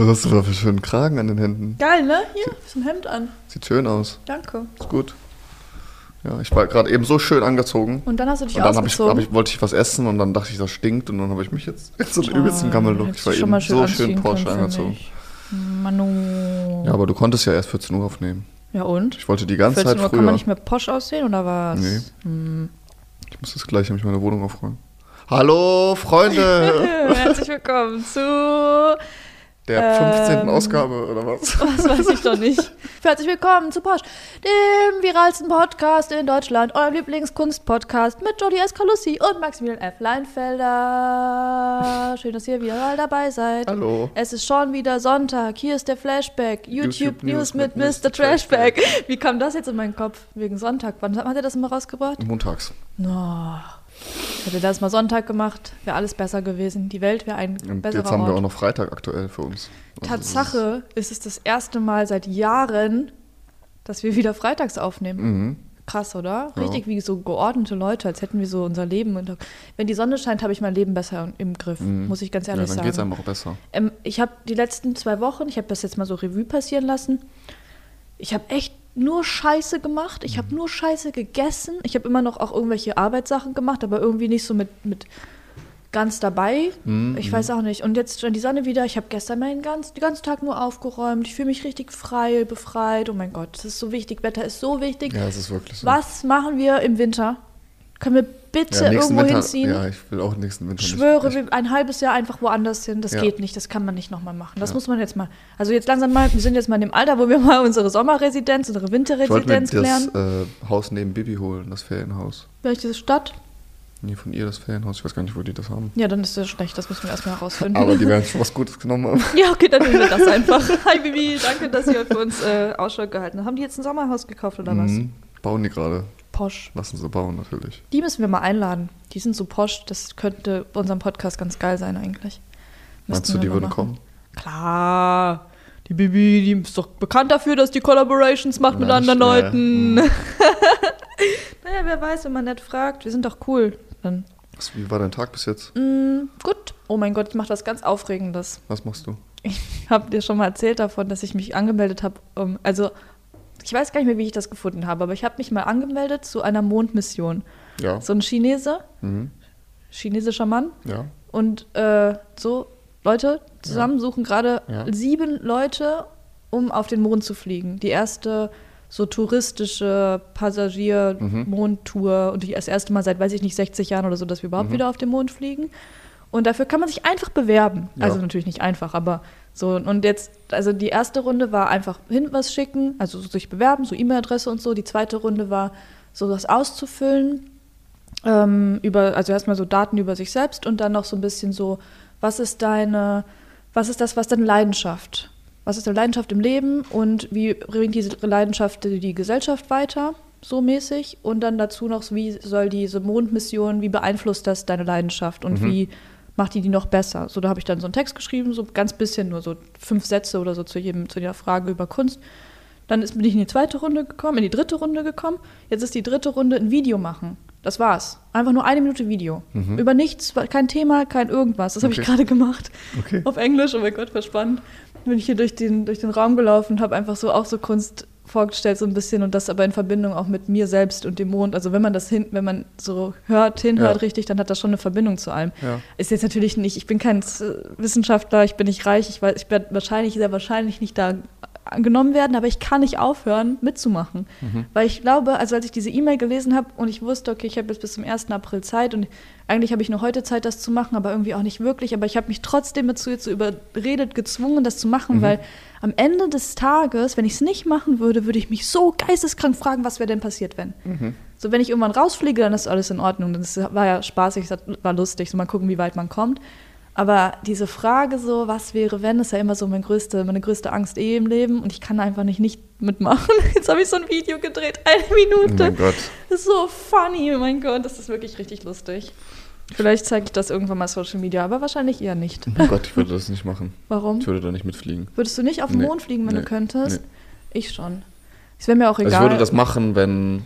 Was hast du da für einen schönen Kragen an den Händen? Geil, ne? Hier, ist ein Hemd an. Sieht schön aus. Danke. Ist gut. Ja, ich war gerade eben so schön angezogen. Und dann hast du dich Und dann ich, ausgezogen. hab ich, wollte ich was essen und dann dachte ich, das stinkt und dann habe ich mich jetzt, jetzt so einen Oh, übelsten Gammel-Look. hättest Ich war eben mal schön so schön Porsche angezogen. Manu. Ja, aber du konntest ja erst 14 Uhr aufnehmen. Ja und? Ich wollte die ganze 14 Zeit Uhr früher. kann man nicht mehr posch aussehen oder was? Nee. Hm. Ich muss das gleich nämlich meine Wohnung aufräumen. Hallo, Freunde! Herzlich willkommen zu. Der 15. Ähm. Ausgabe, oder was? Was weiß ich doch nicht. Herzlich willkommen zu Posch, dem viralsten Podcast in Deutschland, eurem Lieblingskunstpodcast mit Jodie Escalussi und Maximilian F. Leinfelder. Schön, dass ihr wieder mal dabei seid. Hallo. Es ist schon wieder Sonntag. Hier ist der Flashback. YouTube, YouTube News mit mit Mr. Trashback. Wie kam das jetzt in meinen Kopf? Wegen Sonntag. Wann hat er das mal rausgebracht? Montags. No. Hätte das mal Sonntag gemacht, wäre alles besser gewesen. Die Welt wäre ein Und besserer jetzt haben wir Ort. auch noch Freitag aktuell für uns. Also Tatsache ist es das erste Mal seit Jahren, dass wir wieder freitags aufnehmen. Mhm. Krass, oder? Ja. Richtig wie so geordnete Leute, als hätten wir so unser Leben. unter- Wenn die Sonne scheint, habe ich mein Leben besser im Griff, Mhm. muss ich ganz Ja, ehrlich dann geht es sagen. einem auch besser. Ähm, ich habe die letzten zwei Wochen, ich habe das jetzt mal so Revue passieren lassen, ich habe echt nur Scheiße gemacht. Ich Mhm. habe nur Scheiße gegessen. Ich habe immer noch auch irgendwelche Arbeitssachen gemacht, aber irgendwie nicht so mit, mit ganz dabei. Mhm, Ich weiß auch nicht. Und jetzt stand die Sonne wieder. Ich habe gestern meinen ganz, den ganzen Tag nur aufgeräumt. Ich fühle mich richtig frei, befreit. Oh mein Gott, das ist so wichtig. Wetter ist so wichtig. Ja, es ist wirklich so. Was machen wir im Winter? Können wir bitte ja, irgendwo Winter, hinziehen? Ja, ich will auch nächsten Winter Ich schwöre, nicht. ein halbes Jahr einfach woanders hin, das Ja. geht nicht, das kann man nicht nochmal machen. Das Ja. muss man jetzt mal. Also jetzt langsam mal, wir sind jetzt mal in dem Alter, wo wir mal unsere Sommerresidenz, unsere Ich wollte mir Winterresidenz das äh, Haus neben Bibi holen, das Ferienhaus. Welche Stadt? Nee, von ihr das Ferienhaus. Ich weiß gar nicht, wo die das haben. Ja, dann ist das schlecht, das müssen wir erstmal herausfinden. Aber die werden schon was Gutes genommen haben. ja, okay, dann nehmen wir das einfach. Hi Bibi, danke, dass ihr für uns äh, Ausschau gehalten habt. Haben die jetzt ein Sommerhaus gekauft oder was? Mhm. Bauen die gerade. Posch. Lassen sie bauen, natürlich. Die müssen wir mal einladen. Die sind so posch, das könnte bei unserem Podcast ganz geil sein eigentlich. Meinst Müssten du, die würden machen. kommen? Klar. Die Bibi, die ist doch bekannt dafür, dass die Collaborations macht mit Ja, anderen ja, Leuten. mhm. naja, wer weiß, wenn man nett fragt. Wir sind doch cool. Dann, Was, wie war dein Tag bis jetzt? mm, gut. Oh mein Gott, ich mache was ganz Aufregendes. Was machst du? Ich habe dir schon mal erzählt davon, dass ich mich angemeldet habe. Um, also, ich weiß gar nicht mehr, wie ich das gefunden habe, aber ich habe mich mal angemeldet zu einer Mondmission. Ja. So ein Chinese, Mhm. chinesischer Mann, Ja. Und äh, so Leute zusammen suchen gerade Ja. sieben Leute, um auf den Mond zu fliegen. Die erste so touristische Mhm. Passagier-Mondtour und die, das erste Mal seit, weiß ich nicht, 60 Jahren oder so, dass wir überhaupt Mhm. wieder auf den Mond fliegen. Und dafür kann man sich einfach bewerben. Ja. Also natürlich nicht einfach, aber so. Und jetzt, also die erste Runde war einfach hin was schicken, also sich bewerben, so E-Mail-Adresse und so. Die zweite Runde war so das auszufüllen ähm, über, also erstmal so Daten über sich selbst und dann noch so ein bisschen so, was ist deine, was ist das, was deine Leidenschaft? Was ist deine Leidenschaft im Leben und wie bringt diese Leidenschaft die, Gesellschaft weiter, so mäßig? Und dann dazu noch, wie soll diese Mondmission, wie beeinflusst das deine Leidenschaft und Mhm. wie macht die die noch besser? So, da habe ich dann so einen Text geschrieben, so ganz bisschen, nur so fünf Sätze oder so zu jedem, zu jeder Frage über Kunst. Dann ist, bin ich in die zweite Runde gekommen, in die dritte Runde gekommen. Jetzt ist die dritte Runde ein Video machen. Das war's. Einfach nur eine Minute Video. Mhm. Über nichts, kein Thema, kein irgendwas. Das habe ich gerade gemacht. Okay. Auf Englisch, oh mein Gott, verspannt. Bin ich hier durch den, durch den Raum gelaufen und habe einfach so auch so Kunst vorgestellt, so ein bisschen und das aber in Verbindung auch mit mir selbst und dem Mond. Also wenn man das hin, wenn man so hört, hinhört Ja. richtig, dann hat das schon eine Verbindung zu allem. Ja. Ist jetzt natürlich nicht, ich bin kein Wissenschaftler, ich bin nicht reich, ich, weiß, ich werde wahrscheinlich, sehr wahrscheinlich nicht da genommen werden, aber ich kann nicht aufhören, mitzumachen. Mhm. Weil ich glaube, also als ich diese E-Mail gelesen habe und ich wusste, okay, ich habe jetzt bis zum 1. April Zeit und eigentlich habe ich nur heute Zeit, das zu machen, aber irgendwie auch nicht wirklich. Aber ich habe mich trotzdem dazu jetzt so überredet, gezwungen, das zu machen, Mhm. weil am Ende des Tages, wenn ich es nicht machen würde, würde ich mich so geisteskrank fragen, was wäre denn passiert, wenn. Mhm. So, wenn ich irgendwann rausfliege, dann ist alles in Ordnung. Das war ja spaßig, das war lustig. So, mal gucken, wie weit man kommt. Aber diese Frage so, was wäre, wenn, ist ja immer so meine größte, meine größte Angst eh im Leben. Und ich kann einfach nicht nicht mitmachen. Jetzt habe ich so ein Video gedreht, eine Oh Minute. mein Gott. Das ist so funny, oh mein Gott, das ist wirklich richtig lustig. Vielleicht zeige ich das irgendwann mal Social Media, aber wahrscheinlich eher nicht. Oh Gott, ich würde das nicht machen. Warum? Ich würde da nicht mitfliegen. Würdest du nicht auf den Nee, Mond fliegen, wenn nee, du könntest? nee. Ich schon. Es wäre mir auch egal. Also ich würde das machen, wenn,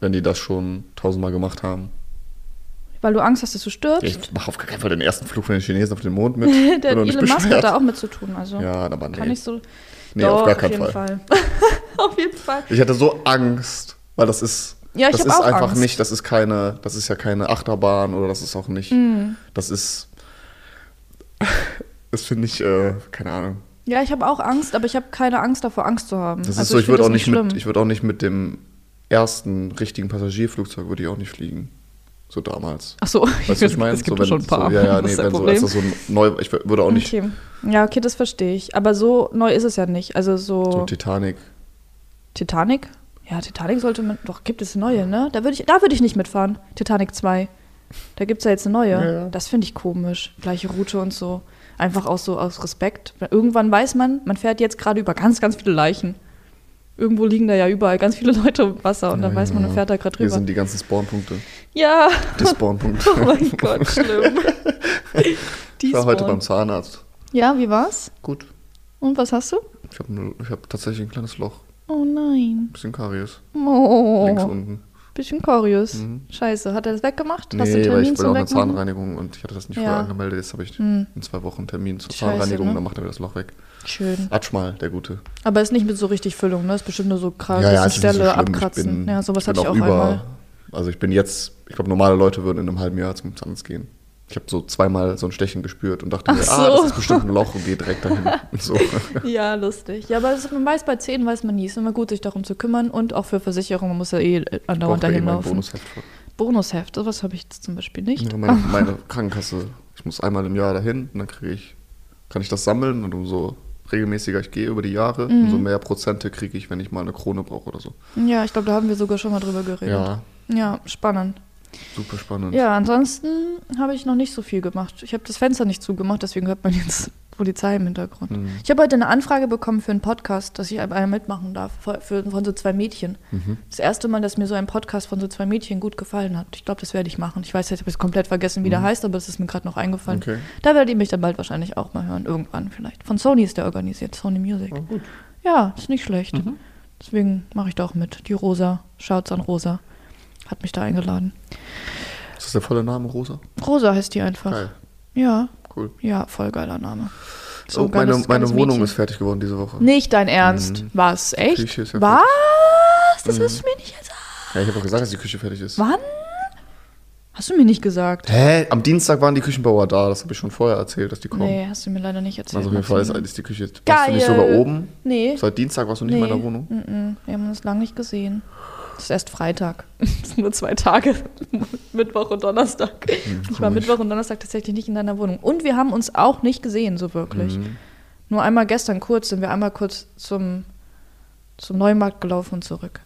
wenn die das schon tausendmal gemacht haben. Weil du Angst hast, dass du stirbst? Ich mache auf gar keinen Fall den ersten Flug von den Chinesen auf den Mond mit. Der doch Elon Musk hat da auch mit zu tun. Also Ja, aber nee. kann ich so. Nee, auf gar keinen jeden Fall. Fall. auf jeden Fall. Ich hatte so Angst, weil das ist. Ja, ich das ist auch einfach Angst. nicht, das ist keine, das ist ja keine Achterbahn oder das ist auch nicht. Mhm. Das ist. Das finde ich, äh, keine Ahnung. Ja, ich habe auch Angst, aber ich habe keine Angst davor, Angst zu haben. Das ist also so, ich, find würde auch nicht mit, schlimm. ich würde auch nicht mit dem ersten richtigen Passagierflugzeug würde ich auch nicht fliegen. So damals. Ach so, Weißt du, was ich meine? es gibt so, ja schon ein paar. So, ja, ja, nee, ist wenn so, Problem. als das so neu, ich würde auch nicht Okay. Ja, okay, das verstehe ich. Aber so neu ist es ja nicht. Also so, so Titanic. Titanic? Ja, Titanic sollte man. Doch, gibt es eine neue, ne? Da würde ich, da würde ich nicht mitfahren. Titanic 2. Da gibt es ja jetzt eine neue. Ja, ja. Das finde ich komisch. Gleiche Route und so. Einfach auch so aus Respekt. Irgendwann weiß man, man fährt jetzt gerade über ganz, ganz viele Leichen. Irgendwo liegen da ja überall ganz viele Leute im Wasser und dann weiß man, man fährt da gerade Hier drüber. sind die ganzen Spawnpunkte. Ja, Die Spawnpunkte. oh mein Gott, schlimm. Ich war heute beim Zahnarzt. Ja, wie war's? Gut. Und was hast du? Ich habe ich hab tatsächlich ein kleines Loch. Oh nein. Ein bisschen Karies. Oh. Links unten. Bisschen Korius. Mhm. Scheiße. Hat er das weggemacht? Nee, Hast du einen weil ich zum auch eine Wegmachen? Zahnreinigung und ich hatte das nicht Ja. vorher angemeldet. Jetzt habe ich Hm. in zwei Wochen einen Termin zur Scheiße, Zahnreinigung, ne? dann macht er mir das Loch weg. Schön. Atschmal, der Gute. Aber ist nicht mit so richtig Füllung, ne? Ist bestimmt nur so krass. ja, ja, so Stelle schlimm. abkratzen. Bin, ja, sowas hatte ich auch auch über, einmal. Also ich bin jetzt, ich glaube, normale Leute würden in einem halben Jahr zum Zahnarzt gehen. Ich habe so zweimal so ein Stechen gespürt und dachte mir, ah, so. das ist bestimmt ein Loch und gehe direkt dahin. So. Ja, lustig. Ja, aber das, man weiß, bei Zähnen weiß man nie. Es ist immer gut, sich darum zu kümmern und auch für Versicherungen. Man muss ja eh andauernd eh dahin laufen. Bonusheft voll. Bonusheft, sowas habe ich jetzt zum Beispiel nicht. Ja, meine, meine Krankenkasse, ich muss einmal im Jahr dahin und dann kriege ich, kann ich das sammeln und umso regelmäßiger ich gehe über die Jahre, Mhm. umso mehr Prozente kriege ich, wenn ich mal eine Krone brauche oder so. Ja, ich glaube, da haben wir sogar schon mal drüber geredet. Ja, Ja, spannend. Super spannend. Ja, ansonsten habe ich noch nicht so viel gemacht. Ich habe das Fenster nicht zugemacht, deswegen hört man jetzt Polizei im Hintergrund. Mhm. Ich habe heute eine Anfrage bekommen für einen Podcast, dass ich einmal mitmachen darf, für, für, von so zwei Mädchen. Mhm. Das erste Mal, dass mir so ein Podcast von so zwei Mädchen gut gefallen hat. Ich glaube, das werde ich machen. Ich weiß jetzt, ich habe es komplett vergessen, wie der heißt, aber es ist mir gerade noch eingefallen. Mhm. Okay. Da werdet ihr mich dann bald wahrscheinlich auch mal hören, irgendwann vielleicht. Von Sony ist der organisiert, Sony Music. Oh, gut. Ja, ist nicht schlecht. Mhm. Deswegen mache ich da auch mit. Die Rosa, schaut's an Rosa, hat mich da eingeladen. Ist das der volle Name, Rosa? Rosa heißt die einfach. Geil, Ja, cool. ja, voll geiler Name. So, ein meine, geiles- meine geiles Wohnung Mädchen. ist fertig geworden diese Woche. Nicht dein Ernst. Mhm. Was? Echt? Küche ist ja Was? Das Mhm. hast du mir nicht gesagt. Ja, ich habe auch gesagt, dass die Küche fertig ist. Wann? Hast du mir nicht gesagt? Hä? Am Dienstag waren die Küchenbauer da, das habe ich schon vorher erzählt, dass die kommen. Nee, hast du mir leider nicht erzählt. Also auf jeden Fall ist, ist die Küche. Warst Geil. du nicht sogar oben? Nee. Seit Dienstag warst du nicht nee. in meiner Wohnung? Mm-mm. Wir haben uns lange nicht gesehen. Das ist erst Freitag. Das sind nur zwei Tage. Mittwoch und Donnerstag. ich war. Mittwoch und Donnerstag tatsächlich nicht in deiner Wohnung. Und wir haben uns auch nicht gesehen, so wirklich. Mhm. Nur einmal gestern kurz sind wir einmal kurz zum, zum Neumarkt gelaufen und zurück.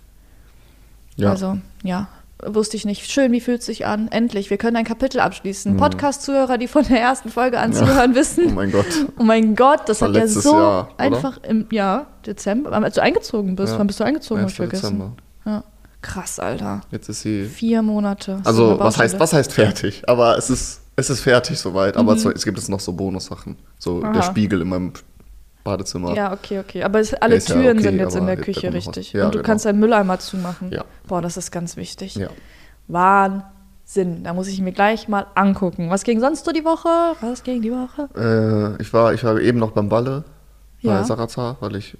Ja. Also, ja, wusste ich nicht. Schön, wie fühlt es sich an? Endlich, wir können ein Kapitel abschließen. Mhm. Podcast-Zuhörer, die von der ersten Folge an Ja. zuhören, oh wissen. mein Gott. Oh mein Gott, das War hat ja so Jahr, einfach im Jahr, Dezember, als du eingezogen bist. Ja. Wann bist du eingezogen? Hab 1. ich vergessen. Dezember. Ja. Krass, Alter. Jetzt ist sie. Vier Monate. So Also, was heißt, was heißt fertig? Aber es ist, es ist fertig soweit. Aber Mhm. es, es gibt jetzt noch so Bonussachen. So Aha. der Spiegel in meinem Badezimmer. Ja, okay, okay. Aber es, alle ist ja Türen okay, sind jetzt in der Küche richtig. Ja, Und du genau. kannst deinen Mülleimer zumachen. Ja. Boah, das ist ganz wichtig. Ja. Wahnsinn. Da muss ich mir gleich mal angucken. Was ging sonst so die Woche? Was ging die Woche? Äh, ich, war, ich war eben noch beim Balle bei Ja. Sarazar, weil ich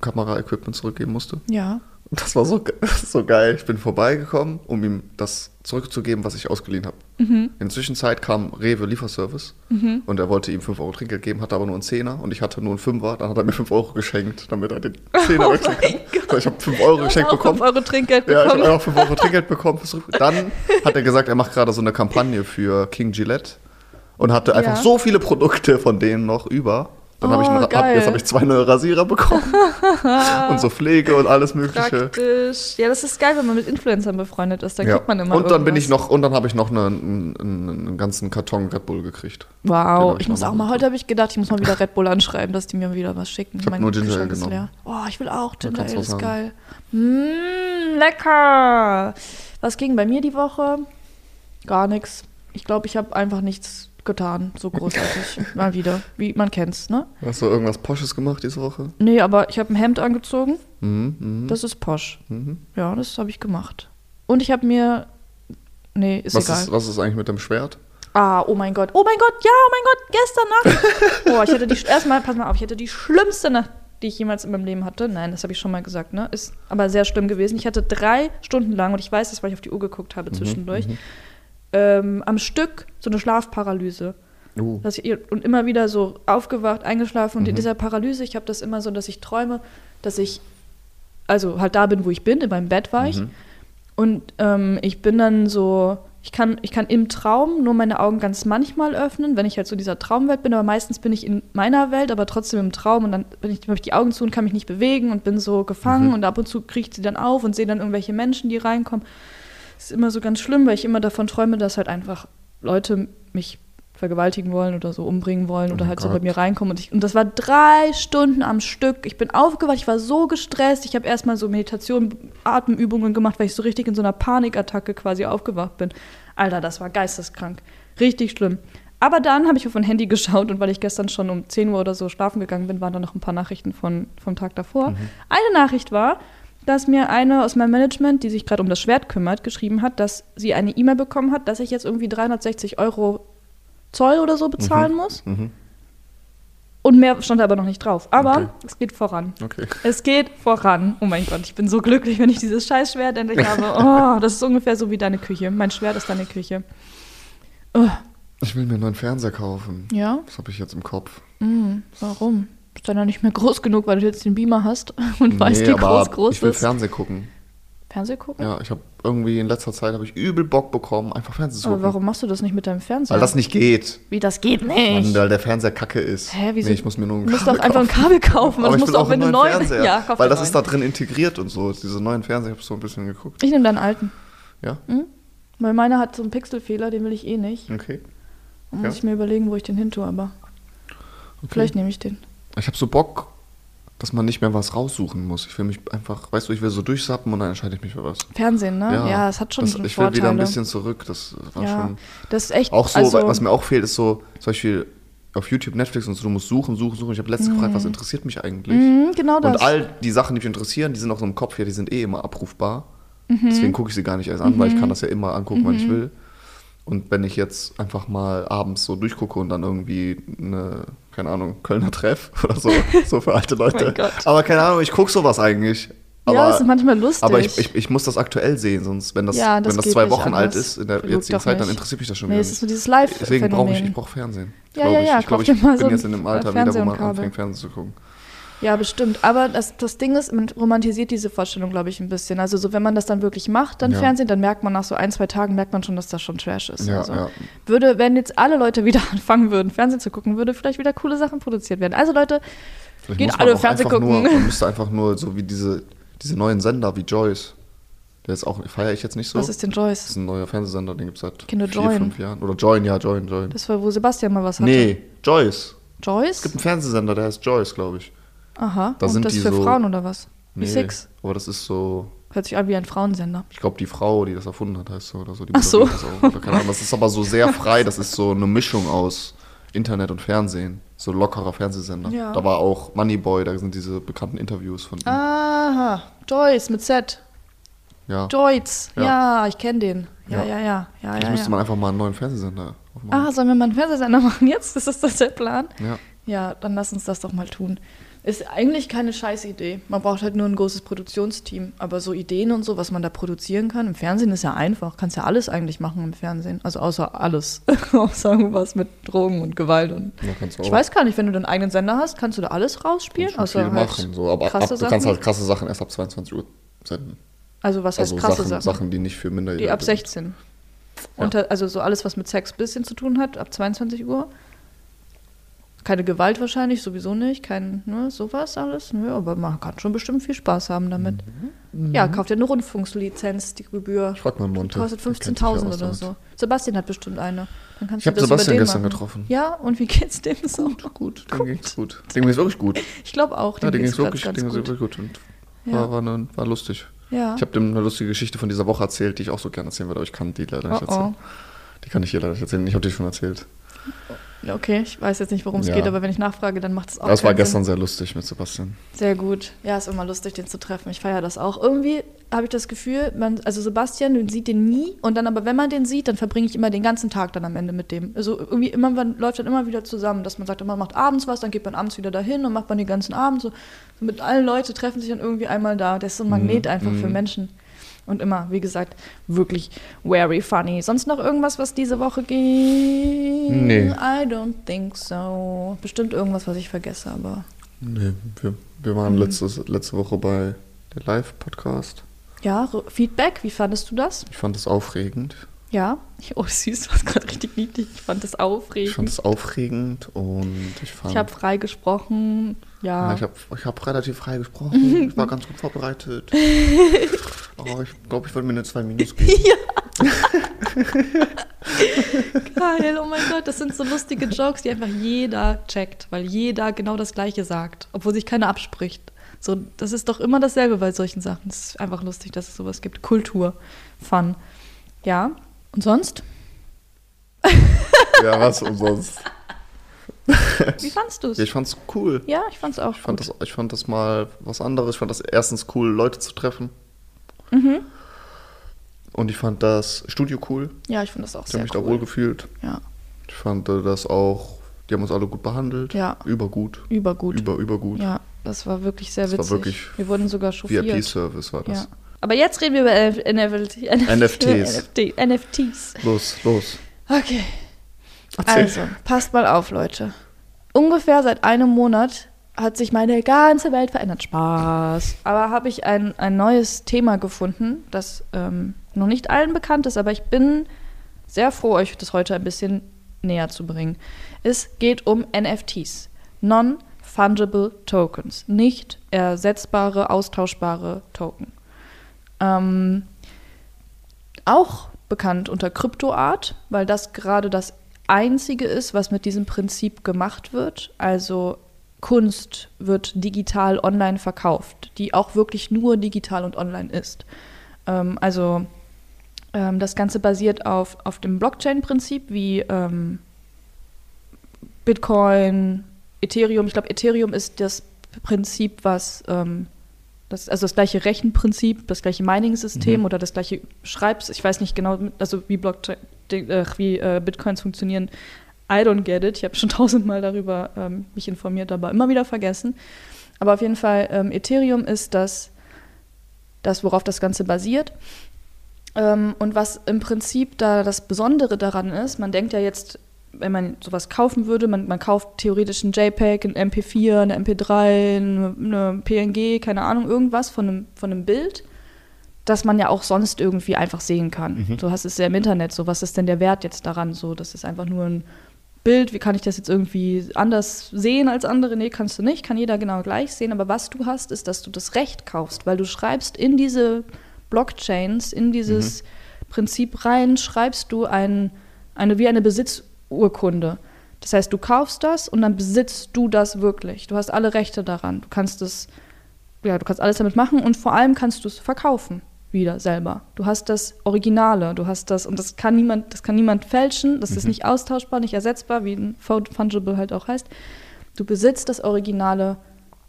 Kamera-Equipment zurückgeben musste. Ja. Und Das war so, so geil. Ich bin vorbeigekommen, um ihm das zurückzugeben, was ich ausgeliehen habe. Mhm. In der Zwischenzeit kam Rewe Lieferservice und er wollte ihm 5 Euro Trinkgeld geben, hatte aber nur einen Zehner und ich hatte nur einen Fünfer. Dann hat er mir 5 Euro geschenkt, damit er den Zehner Oh wechseln kann. So, ich habe 5 Euro geschenkt auch bekommen. 5 Euro Trinkgeld Ja, ich bekommen. habe einfach 5 Euro Trinkgeld bekommen. Dann hat er gesagt, er macht gerade so eine Kampagne für King Gillette und hatte einfach Ja. so viele Produkte von denen noch über. Dann habe ich, Oh, einen Ra- hab, geil. jetzt habe ich zwei neue Rasierer bekommen und so Pflege und alles Mögliche. Praktisch. Ja, das ist geil, wenn man mit Influencern befreundet ist. Dann Ja. kriegt man immer und dann bin ich irgendwas. noch und dann habe ich noch eine, einen, einen, ganzen Karton Red Bull gekriegt. Wow, ich ich muss auch mal heute habe ich gedacht, ich muss mal wieder Red Bull anschreiben, dass die mir wieder was schicken. Ich hab Mein nur Ginger Ale ist genommen. leer. Oh, ich will auch Ginger Ale, ist geil. Mmh, lecker. Was ging bei mir die Woche? Gar nichts. Ich glaube, ich habe einfach nichts getan, so großartig. mal wieder, wie man kennt's, ne? Hast du irgendwas Posches gemacht diese Woche? Nee, aber ich habe ein Hemd angezogen. Mhm, mhm, Das ist posch. mhm. Ja, das habe ich gemacht. Und ich habe mir Nee, ist Was egal. ist, was ist eigentlich mit dem Schwert? Ah, oh mein Gott. Oh mein Gott, ja, oh mein Gott, gestern Nacht. Oh, ich hatte die, erstmal, pass mal auf, ich hatte die schlimmste Nacht, die ich jemals in meinem Leben hatte. Nein, das habe ich schon mal gesagt, ne? Ist aber sehr schlimm gewesen. Ich hatte drei Stunden lang, und ich weiß das, weil ich auf die Uhr geguckt habe zwischendurch, ähm, am Stück so eine Schlafparalyse. Uh. Ich, und immer wieder so aufgewacht, eingeschlafen. Und in dieser Paralyse, ich habe das immer so, dass ich träume, dass ich, also halt da bin, wo ich bin, in meinem Bett war ich. Mhm. Und ähm, ich bin dann so, ich kann, ich kann im Traum nur meine Augen ganz manchmal öffnen, wenn ich halt so in dieser Traumwelt bin, aber meistens bin ich in meiner Welt, aber trotzdem im Traum und dann bin ich, habe ich die Augen zu und kann mich nicht bewegen und bin so gefangen Mhm. und ab und zu kriegt sie dann auf und sehe dann irgendwelche Menschen, die reinkommen. Ist immer so ganz schlimm, weil ich immer davon träume, dass halt einfach Leute mich vergewaltigen wollen oder so umbringen wollen oder Oh halt so Gott. bei mir reinkommen. Und, ich, und das war drei Stunden am Stück. Ich bin aufgewacht, ich war so gestresst. Ich habe erstmal so Meditation, Atemübungen gemacht, weil ich so richtig in so einer Panikattacke quasi aufgewacht bin. Alter, das war geisteskrank. Richtig schlimm. Aber dann habe ich auf mein Handy geschaut und weil ich gestern schon um 10 Uhr oder so schlafen gegangen bin, waren da noch ein paar Nachrichten von, vom Tag davor. Eine Nachricht war, dass mir eine aus meinem Management, die sich gerade um das Schwert kümmert, geschrieben hat, dass sie eine E-Mail bekommen hat, dass ich jetzt irgendwie 360 Euro Zoll oder so bezahlen muss. Mhm. Und mehr stand da aber noch nicht drauf. Aber Okay. es geht voran. Okay. Es geht voran. Oh mein Gott, ich bin so glücklich, wenn ich dieses scheiß Schwert endlich habe. Oh, das ist ungefähr so wie deine Küche. Mein Schwert ist deine Küche. Oh, Ich will mir einen neuen Fernseher kaufen. ja? Das habe ich jetzt im Kopf. Hm, warum? Ist deiner nicht mehr groß genug, weil du jetzt den Beamer hast und weißt, wie aber groß groß ich will ist? Fernsehen gucken. Fernseh gucken? Ja, ich habe irgendwie in letzter Zeit habe ich übel Bock bekommen, einfach Fernsehen zu Aber gucken. warum machst du das nicht mit deinem Fernseher? Weil das nicht geht. wie, das geht Mann, nicht. weil der Fernseher kacke ist. Hä, wieso? Nee, ich muss mir nur ein Du musst Kabel doch einfach ein kaufen. Kabel kaufen. Aber Das ich du auch auch, wenn du neuen Fernseher. Ja, kauf weil das ist da neuen. drin integriert und so. Diese neuen Fernseher, ich habe so ein bisschen geguckt. Ich nehme deinen alten. Ja? Weil meiner hat so einen Pixelfehler, den will ich eh nicht. Okay. Dann Ja. muss ich mir überlegen, wo ich den hin tue, aber okay. vielleicht nehme ich den. Ich habe so Bock, dass man nicht mehr was raussuchen muss. Ich will mich einfach, weißt du, ich will so durchsappen und dann entscheide ich mich für was. Fernsehen, ne? Ja, es hat schon das, Ich will Vorteile. wieder ein bisschen zurück. Das war ja, schon. das ist echt. Auch so, also, was mir auch fehlt, ist so, zum Beispiel auf YouTube, Netflix und so, du musst suchen, suchen, suchen. Ich habe letztens gefragt, was interessiert mich eigentlich? Mhm, genau das. Und all die Sachen, die mich interessieren, die sind auch so im Kopf hier, die sind eh immer abrufbar. Mhm. Deswegen gucke ich sie gar nicht erst an, weil ich kann das ja immer angucken, wann ich will. Und wenn ich jetzt einfach mal abends so durchgucke und dann irgendwie eine, keine Ahnung, Kölner Treff oder so, so für alte Leute. mein Gott. Aber keine Ahnung, ich gucke sowas eigentlich. Aber, ja, das ist manchmal lustig. aber ich, ich, ich muss das aktuell sehen, sonst, wenn das, Ja, das wenn das zwei Wochen alt ist in der Guck jetzigen Zeit, dann interessiert mich das schon nee, wieder es ist so dieses live Deswegen brauche ich, ich brauche Fernsehen. Ja, glaub ja, ich. ja, Ich glaube, ich bin so jetzt in dem Alter wieder, wo man anfängt, Fernsehen zu gucken. Ja, bestimmt. Aber das, das Ding ist, man romantisiert diese Vorstellung, glaube ich, ein bisschen. Also so, wenn man das dann wirklich macht, dann Ja. Fernsehen, dann merkt man nach so ein, zwei Tagen, merkt man schon, dass das schon Trash ist. Ja, also, ja. Würde, wenn jetzt alle Leute wieder anfangen würden, Fernsehen zu gucken, würde vielleicht wieder coole Sachen produziert werden. Also Leute, Vielleicht Geht alle Fernsehen gucken. Nur, man müsste einfach nur so wie diese, diese neuen Sender wie Joyce. Der ist auch, feiere ich jetzt nicht so. was ist denn das Joyce? ist ein neuer Fernsehsender, den gibt es seit Kenne vier, Join. fünf Jahren. Oder Join, ja, Join, Join. Das war, wo Sebastian mal was hatte. Nee, Joyce. Es Joyce? gibt einen Fernsehsender, der heißt Joyce, glaube ich. Aha. Da Und sind das die für so- Frauen oder was? Wie Nee, Six. aber das ist so, Hört sich an wie ein Frauensender. ich glaube, die Frau, die das erfunden hat, heißt so oder so. Die Ach so. Das, auch, oder keine Ahnung. das ist aber so sehr frei, das ist so eine Mischung aus Internet und Fernsehen. So lockerer Fernsehsender. Ja. Da war auch Moneyboy, da sind diese bekannten Interviews von ihm. Aha. Joyce mit Z. Ja. Joyce. Ja, Ja. ich kenne den. Ja, Ja. ja, ja. ja, ja, müsste man einfach mal einen neuen Fernsehsender aufmachen. Ah, sollen wir mal einen Fernsehsender machen jetzt? Ist das, das der Plan? Ja. Ja, dann lass uns das doch mal tun. Ist eigentlich keine scheiß Idee. Man braucht halt nur ein großes Produktionsteam. Aber so Ideen und so, was man da produzieren kann, im Fernsehen ist ja einfach. Kannst ja alles eigentlich machen im Fernsehen. Also außer alles. außer irgendwas mit Drogen und Gewalt. Und Ja, kannst ich weiß gar nicht, wenn du deinen eigenen Sender hast, kannst du da alles rausspielen? Kannst Außer viel halt machen. So, aber ab, du kannst Sachen? halt krasse Sachen erst ab 22 Uhr senden. Also was heißt Also krasse Sachen, Sachen? Sachen, die nicht für Minderjährige Die ab sind. 16. Unter, also so alles, was mit Sex ein bisschen zu tun hat, ab 22 Uhr. Keine Gewalt wahrscheinlich, sowieso nicht. Kein, ne, sowas alles. Nö, aber man kann schon bestimmt viel Spaß haben damit. Ja, kauft ja eine Rundfunkslizenz, die Gebühr. Frag mal Monte. Kostet sich ja 15.000 aus oder so. Sebastian hat bestimmt eine. Dann kannst Ich habe Sebastian gestern machen. getroffen. Ja, und wie geht's dem so? Gut, dem ging's gut. Dem ging's wirklich gut. Ich glaube auch, Ja, dem dem geht's ging's grad wirklich, ganz dem ging's gut. wirklich gut. Und Ja. war, war, ne, war lustig. Ja. Ich habe dem eine lustige Geschichte von dieser Woche erzählt, die ich auch so gerne erzählen würde, aber ich kann die leider nicht Oh, erzählen. oh. Die kann ich hier leider nicht erzählen. Ich habe die schon erzählt. Ja, Okay, ich weiß jetzt nicht, worum es Ja. geht, aber wenn ich nachfrage, dann macht es auch Das war gestern Sinn. sehr lustig mit Sebastian. Sehr gut. Ja, ist immer lustig, den zu treffen. Ich feiere das auch. Irgendwie habe ich das Gefühl, man, also Sebastian, man sieht den nie und dann aber, wenn man den sieht, dann verbringe ich immer den ganzen Tag dann am Ende mit dem. Also irgendwie immer, man läuft dann immer wieder zusammen, dass man sagt, man macht abends was, dann geht man abends wieder dahin und macht man den ganzen Abend so. so mit allen Leute treffen sich dann irgendwie einmal da. Der ist so ein Magnet Mhm, einfach für mhm. Menschen. Und immer, wie gesagt, wirklich very funny. Sonst noch irgendwas, was diese Woche ging? Nee. I don't think so. Bestimmt irgendwas, was ich vergesse, aber Nee, wir, wir Mhm. waren letztes, letzte Woche bei der Live-Podcast. Ja, Feedback, wie fandest du das? Ich fand es aufregend. Ja. Ich- Oh, süß, du warst gerade richtig niedlich. Ich fand Ich aufregend. fand es aufregend und ich fand. Ich habe frei gesprochen. Ja. Ja, ich habe ich hab relativ frei gesprochen. ich war ganz gut vorbereitet. Aber ich glaube, ich würde mir eine 2 Minus geben. Geil, oh mein Gott, das sind so lustige Jokes, die einfach jeder checkt, weil jeder genau das Gleiche sagt, obwohl sich keiner abspricht. So, das ist doch immer dasselbe bei solchen Sachen. Es ist einfach lustig, dass es sowas gibt. Kultur, Fun. Ja. Und sonst? ja, was umsonst. Wie fandst du es? Ich fand's cool. Ja, ich fand's auch Ich fand, gut. das, ich fand das mal was anderes. Ich fand das erstens cool, Leute zu treffen. Mhm. Und ich fand das Studio cool. Ja, ich fand das auch Ich habe sehr mich cool. da wohl gefühlt. Ja, Ich fand äh, das auch, die haben uns alle gut behandelt. Ja. Übergut. übergut. Über, übergut. Ja, das war wirklich sehr Das war witzig. wirklich Wir wurden sogar chauffiert. VIP-Service war das. Ja. Aber jetzt reden wir über NF NFTs. NFT, NFTs. Los, los. Okay. Also, passt mal auf, Leute. Ungefähr seit einem Monat hat sich meine ganze Welt verändert. Spaß. Aber habe ich ein, ein neues Thema gefunden, das ähm, noch nicht allen bekannt ist, aber ich bin sehr froh, euch das heute ein bisschen näher zu bringen. Es geht um NFTs. Non-Fungible Tokens. Nicht ersetzbare, austauschbare Token. Ähm, auch bekannt unter Kryptoart, weil das gerade das einzige ist, was mit diesem Prinzip gemacht wird. Also Kunst wird digital online verkauft, die auch wirklich nur digital und online ist. Ähm, also ähm, das Ganze basiert auf, auf dem Blockchain-Prinzip wie ähm, Bitcoin, Ethereum. Ich glaube, Ethereum ist das Prinzip, was ähm, das, also das gleiche Rechenprinzip, das gleiche Mining-System Mhm. oder das gleiche Schreibs. Ich weiß nicht genau, also wie Blockchain, wie äh, Bitcoins funktionieren. I don't get it. Ich habe schon tausendmal darüber ähm, mich informiert, aber immer wieder vergessen. Aber auf jeden Fall, ähm, Ethereum ist das, das, worauf das Ganze basiert. Ähm, und was im Prinzip da das Besondere daran ist, man denkt ja jetzt, wenn man sowas kaufen würde, man, man kauft theoretisch ein JPEG, ein MP4, eine MP3, eine, eine PNG, keine Ahnung, irgendwas von einem, von einem Bild, das man ja auch sonst irgendwie einfach sehen kann. Mhm. Du hast es ja im Internet, so was ist denn der Wert jetzt daran? So, das ist einfach nur ein Bild, wie kann ich das jetzt irgendwie anders sehen als andere? Nee, kannst du nicht, kann jeder genau gleich sehen. Aber was du hast, ist, dass du das Recht kaufst, weil du schreibst in diese Blockchains, in dieses Prinzip rein, schreibst du ein, eine, wie eine Besitzurkunde. Das heißt, du kaufst das und dann besitzt du das wirklich. Du hast alle Rechte daran. Du kannst es, ja, du kannst alles damit machen und vor allem kannst du es verkaufen wieder selber. Du hast das Originale, du hast das und das kann niemand, das kann niemand fälschen. Das ist Mhm. nicht austauschbar, nicht ersetzbar, wie ein fungible halt auch heißt. Du besitzt das originale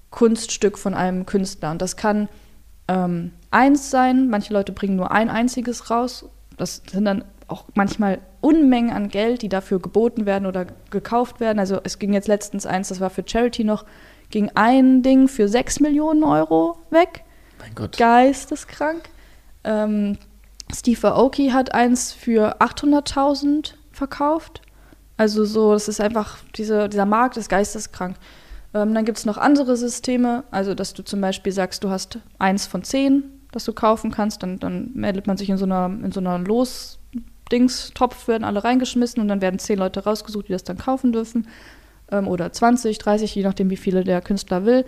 Kunststück von einem Künstler und das kann ähm, eins sein. Manche Leute bringen nur ein einziges raus. Das sind dann auch manchmal Unmengen an Geld, die dafür geboten werden oder gekauft werden. Also es ging jetzt letztens eins, das war für Charity noch, ging ein Ding für 6 Millionen Euro weg. Mein Gott. Geisteskrank. Ähm, Steve Aoki hat eins für 800.000 verkauft. Also so, das ist einfach, diese, dieser Markt ist geisteskrank. Ähm, dann gibt es noch andere Systeme, also dass du zum Beispiel sagst, du hast eins von zehn, das du kaufen kannst, dann, dann meldet man sich in so einer, in so einer Los-Dings-Topf, werden alle reingeschmissen und dann werden zehn Leute rausgesucht, die das dann kaufen dürfen. Ähm, oder 20, 30, je nachdem, wie viele der Künstler will.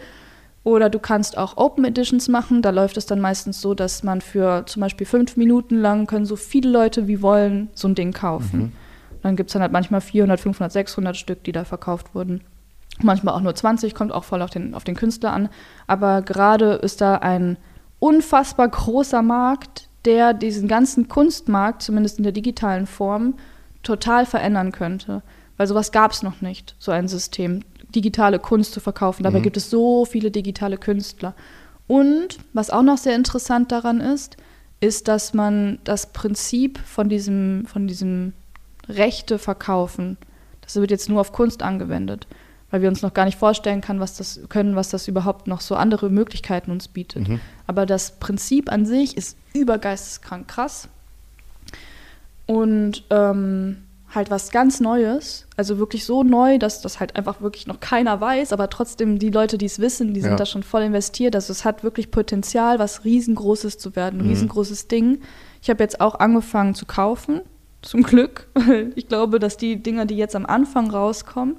Oder du kannst auch Open Editions machen. Da läuft es dann meistens so, dass man für zum Beispiel fünf Minuten lang können so viele Leute wie wollen so ein Ding kaufen. Mhm. Dann gibt es dann halt manchmal 400, 500, 600 Stück, die da verkauft wurden. Manchmal auch nur 20, kommt auch voll auf den, auf den Künstler an. Aber gerade ist da ein unfassbar großer Markt, der diesen ganzen Kunstmarkt, zumindest in der digitalen Form, total verändern könnte. Weil sowas gab es noch nicht, so ein System, digitale Kunst zu verkaufen. Dabei Mhm. gibt es so viele digitale Künstler. Und was auch noch sehr interessant daran ist, ist, dass man das Prinzip von diesem, von diesem Rechte verkaufen, das wird jetzt nur auf Kunst angewendet, weil wir uns noch gar nicht vorstellen kann, was das, können, was das überhaupt noch so andere Möglichkeiten uns bietet. Mhm. Aber das Prinzip an sich ist übergeisteskrank krass. Und ähm, halt was ganz Neues, also wirklich so neu, dass das halt einfach wirklich noch keiner weiß, aber trotzdem die Leute, die es wissen, die sind Ja. da schon voll investiert. Also es hat wirklich Potenzial, was riesengroßes zu werden, ein Mhm. riesengroßes Ding. Ich habe jetzt auch angefangen zu kaufen, zum Glück, weil ich glaube, dass die Dinger, die jetzt am Anfang rauskommen,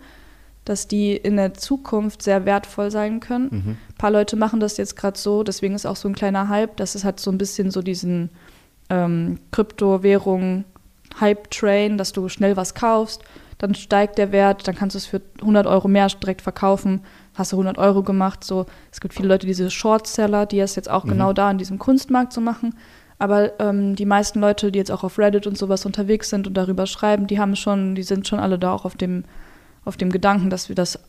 dass die in der Zukunft sehr wertvoll sein können. Mhm. Ein paar Leute machen das jetzt gerade so, deswegen ist auch so ein kleiner Hype, dass es hat so ein bisschen so diesen ähm, Kryptowährung Hype-Train, dass du schnell was kaufst, dann steigt der Wert, dann kannst du es für 100 Euro mehr direkt verkaufen, hast du 100 Euro gemacht. So, es gibt viele Leute, diese Shortseller, die es jetzt auch Mhm. genau da in diesem Kunstmarkt so machen. Aber ähm, die meisten Leute, die jetzt auch auf Reddit und sowas unterwegs sind und darüber schreiben, die haben schon, die sind schon alle da auch auf dem, auf dem Gedanken, dass wir das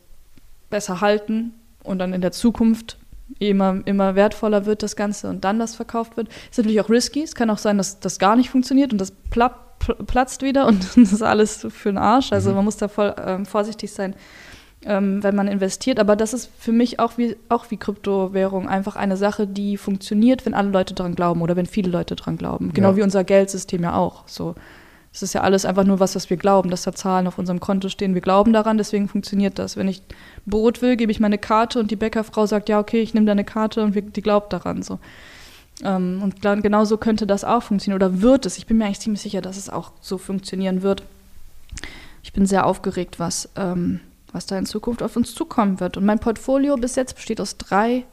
besser halten und dann in der Zukunft immer, immer wertvoller wird das Ganze und dann das verkauft wird. Ist natürlich auch risky. Es kann auch sein, dass das gar nicht funktioniert und das plapp, pl- platzt wieder und das ist alles für den Arsch. Also Mhm. man muss da voll ähm, vorsichtig sein, ähm, wenn man investiert. Aber das ist für mich auch wie, auch wie Kryptowährung einfach eine Sache, die funktioniert, wenn alle Leute dran glauben oder wenn viele Leute dran glauben. Genau Ja. wie unser Geldsystem ja auch. So. Es ist ja alles einfach nur was, was wir glauben, dass da Zahlen auf unserem Konto stehen. Wir glauben daran, deswegen funktioniert das. Wenn ich Brot will, gebe ich meine Karte und die Bäckerfrau sagt, ja, okay, ich nehme deine Karte und wir, die glaubt daran. So. Ähm, und klar, genauso könnte das auch funktionieren oder wird es. Ich bin mir eigentlich ziemlich sicher, dass es auch so funktionieren wird. Ich bin sehr aufgeregt, was, ähm, was da in Zukunft auf uns zukommen wird. Und mein Portfolio bis jetzt besteht aus drei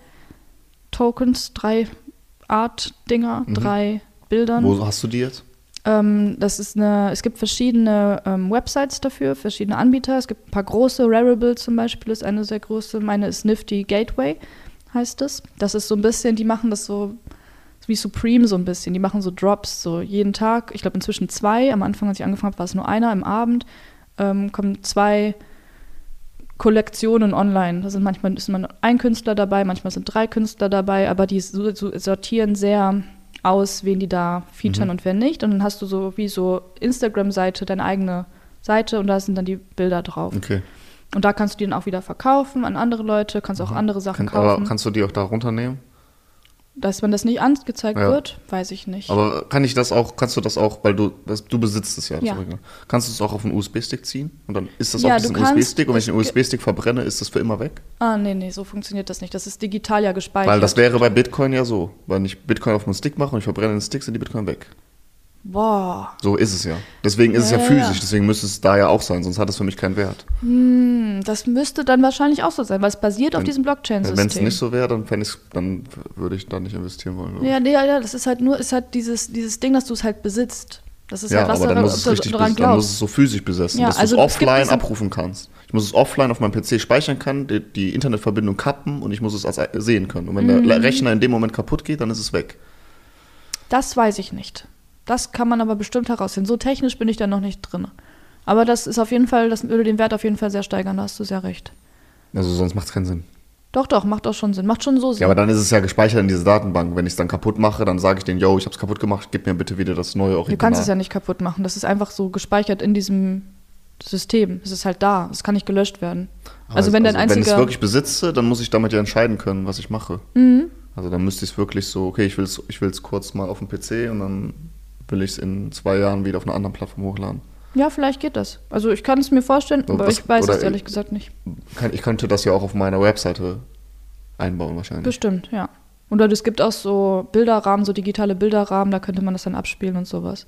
Tokens, drei Art-Dinger, Mhm. drei Bildern. Wo hast du die jetzt? Ähm, das ist eine, es gibt verschiedene ähm, Websites dafür, verschiedene Anbieter. Es gibt ein paar große, Rarible zum Beispiel ist eine sehr große. Meine ist Nifty Gateway, heißt es. Das ist so ein bisschen, die machen das so wie Supreme so ein bisschen. Die machen so Drops, so jeden Tag. Ich glaube inzwischen zwei. Am Anfang, als ich angefangen habe, war es nur einer. Im Abend ähm, kommen zwei Kollektionen online. Da sind manchmal ist man ein Künstler dabei, manchmal sind drei Künstler dabei, aber die so, so sortieren sehr aus, wen die da featuren Mhm. und wer nicht. Und dann hast du so wie so Instagram-Seite, deine eigene Seite und da sind dann die Bilder drauf. Okay. Und da kannst du die dann auch wieder verkaufen an andere Leute, kannst auch andere Sachen. Kann, aber kaufen. kannst du die auch da runternehmen? Dass man das nicht angezeigt Ja. wird, weiß ich nicht. Aber kann ich das auch, kannst du das auch, weil du, das, du besitzt es ja, Ja. ne? kannst du es auch auf einen USB-Stick ziehen? Und dann ist das Ja, auf diesem USB-Stick und wenn ich den USB-Stick verbrenne, ist das für immer weg? ah, nee, nee, so funktioniert das nicht. Das ist digital ja gespeichert. Weil das wäre bei Bitcoin ja so. Wenn ich Bitcoin auf einen Stick mache und ich verbrenne den Stick, sind die Bitcoin weg. Boah. So ist es ja. Deswegen ist es Ja, ja ja, physisch, deswegen müsste es da ja auch sein, sonst hat es für mich keinen Wert. Hm, das müsste dann wahrscheinlich auch so sein, weil es basiert auf Wenn- diesem Blockchain-System. Wenn es nicht so wäre, dann, dann würde ich da nicht investieren wollen. Ja, nee, ja, ja, das ist halt nur, ist halt dieses, dieses Ding, dass du es halt besitzt. Das ist Ja, halt was, aber dann muss es richtig, daran bes- dann muss es so physisch besessen, Ja, dass also du es es offline abrufen kannst. Ich muss es offline auf meinem PC speichern können, die, die Internetverbindung kappen und ich muss es als sehen können. Und wenn Mhm. der Rechner in dem Moment kaputt geht, dann ist es weg. Das weiß ich nicht. Das kann man aber bestimmt herausfinden. So technisch bin ich da noch nicht drin. Aber das ist auf jeden Fall, das würde den Wert auf jeden Fall sehr steigern, da hast du sehr recht. Also sonst macht es keinen Sinn. Doch, doch, macht auch schon Sinn. Macht schon so Sinn. Ja, aber dann ist es ja gespeichert in dieser Datenbank. Wenn ich es dann kaputt mache, dann sage ich denen, yo, ich habe es kaputt gemacht, gib mir bitte wieder das neue Original. du kannst es ja nicht kaputt machen. Das ist einfach so gespeichert in diesem System. Es ist halt da. Es kann nicht gelöscht werden. Aber also wenn dein Wenn ich einziger. es wirklich besitze, dann muss ich damit ja entscheiden können, was ich mache. Mhm. Also dann müsste ich es wirklich so, okay, ich will es ich will's kurz mal auf dem PC und dann will ich es in zwei Jahren wieder auf einer anderen Plattform hochladen. Ja, vielleicht geht das. Also ich kann es mir vorstellen, So, aber was- ich weiß es ehrlich gesagt nicht. Kann- Ich könnte das ja auch auf meiner Webseite einbauen wahrscheinlich. Bestimmt, ja. Oder es gibt auch so Bilderrahmen, so digitale Bilderrahmen, da könnte man das dann abspielen und sowas.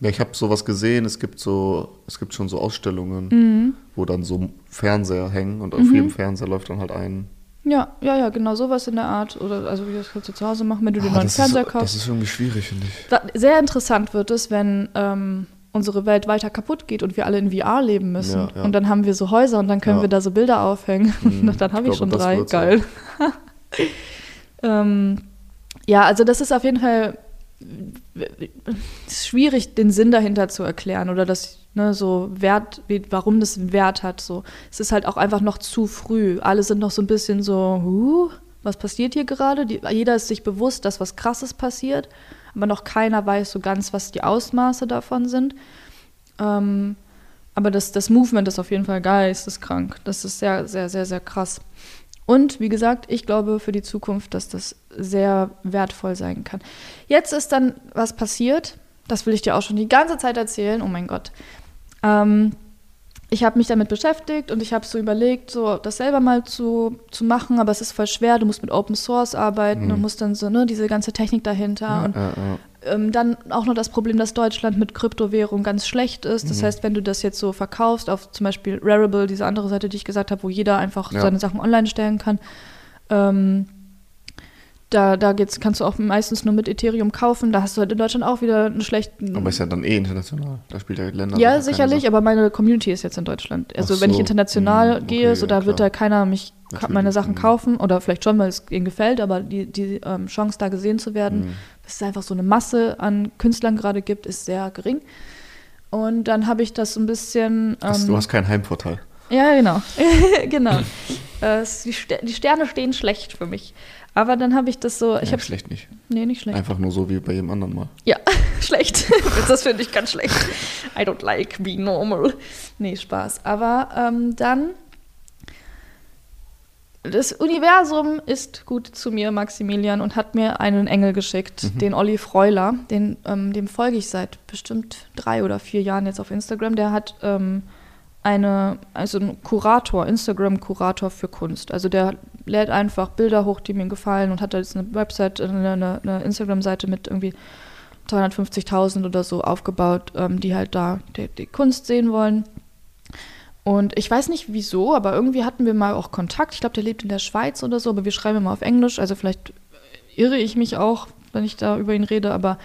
Ja, ich habe sowas gesehen, es gibt so, es gibt schon so Ausstellungen, Mhm. wo dann so Fernseher hängen und auf Mhm. jedem Fernseher läuft dann halt ein. Ja, ja, ja, genau sowas in der Art. Oder also wie das kannst du zu Hause machen, wenn du den Ah, neuen das, Fernseher ist, kaufst. das ist irgendwie schwierig, finde ich. Da, sehr interessant wird es, wenn ähm, unsere Welt weiter kaputt geht und wir alle in VR leben müssen. Ja, ja. Und dann haben wir so Häuser und dann können Ja. wir da so Bilder aufhängen. Mhm, Und dann habe ich ich, schon drei. Geil. ähm, ja, also das ist auf jeden Fall ist schwierig, den Sinn dahinter zu erklären oder das, ne, so Wert, warum das Wert hat. So. Es ist halt auch einfach noch zu früh. Alle sind noch so ein bisschen so, huh, was passiert hier gerade? Die, jeder ist sich bewusst, dass was Krasses passiert, aber noch keiner weiß so ganz, was die Ausmaße davon sind. Ähm, aber das, das Movement ist auf jeden Fall geisteskrank. Das ist sehr, sehr, sehr, sehr krass. Und wie gesagt, ich glaube für die Zukunft, dass das sehr wertvoll sein kann. Jetzt ist dann was passiert, das will ich dir auch schon die ganze Zeit erzählen. Oh mein Gott. Ähm, ich habe mich damit beschäftigt und ich habe so überlegt, so das selber mal zu, zu machen, aber es ist voll schwer. Du musst mit Open Source arbeiten mhm. und musst dann so, ne, diese ganze Technik dahinter. Ja, und ja, ja. Ähm, dann auch noch das Problem, dass Deutschland mit Kryptowährung ganz schlecht ist. Das mhm. heißt, wenn du das jetzt so verkaufst auf zum Beispiel Rarible, diese andere Seite, die ich gesagt habe, wo jeder einfach seine Sachen online stellen kann, ähm, da, da geht's, kannst du auch meistens nur mit Ethereum kaufen. Da hast du halt in Deutschland auch wieder einen schlechten. Aber ist ja dann eh international. Da spielt ja Länder. Ja, sicherlich, aber meine Community ist jetzt in Deutschland. Also, so. wenn ich international hm, gehe, so da klar. wird da keiner mich Natürlich. meine Sachen hm. kaufen. Oder vielleicht schon, weil es ihnen gefällt, aber die, die ähm, Chance, da gesehen zu werden, hm. dass es einfach so eine Masse an Künstlern gerade gibt, ist sehr gering. Und dann habe ich das so ein bisschen. Ähm, du hast keinen Heimvorteil. Ja, genau. genau. äh, die Sterne stehen schlecht für mich. Aber dann habe ich das so. Ich ja, schlecht nicht. Nee, nicht schlecht. Einfach nur so wie bei jedem anderen Mal. Ja, schlecht. das finde ich ganz schlecht. I don't like being normal. Nee, Spaß. Aber ähm, dann. Das Universum ist gut zu mir, Maximilian, und hat mir einen Engel geschickt, mhm. den Olli Freuler. Den, ähm, dem folge ich seit bestimmt drei oder vier Jahren jetzt auf Instagram. Der hat. Ähm, eine, also ein Kurator, Instagram-Kurator für Kunst. Also der lädt einfach Bilder hoch, die mir gefallen und hat da jetzt eine Website, eine, eine, eine Instagram-Seite mit irgendwie 250.000 oder so aufgebaut, ähm, die halt da die, die, Kunst sehen wollen. Und ich weiß nicht wieso, aber irgendwie hatten wir mal auch Kontakt. Ich glaube, der lebt in der Schweiz oder so, aber wir schreiben immer auf Englisch. Also vielleicht irre ich mich auch, wenn ich da über ihn rede, aber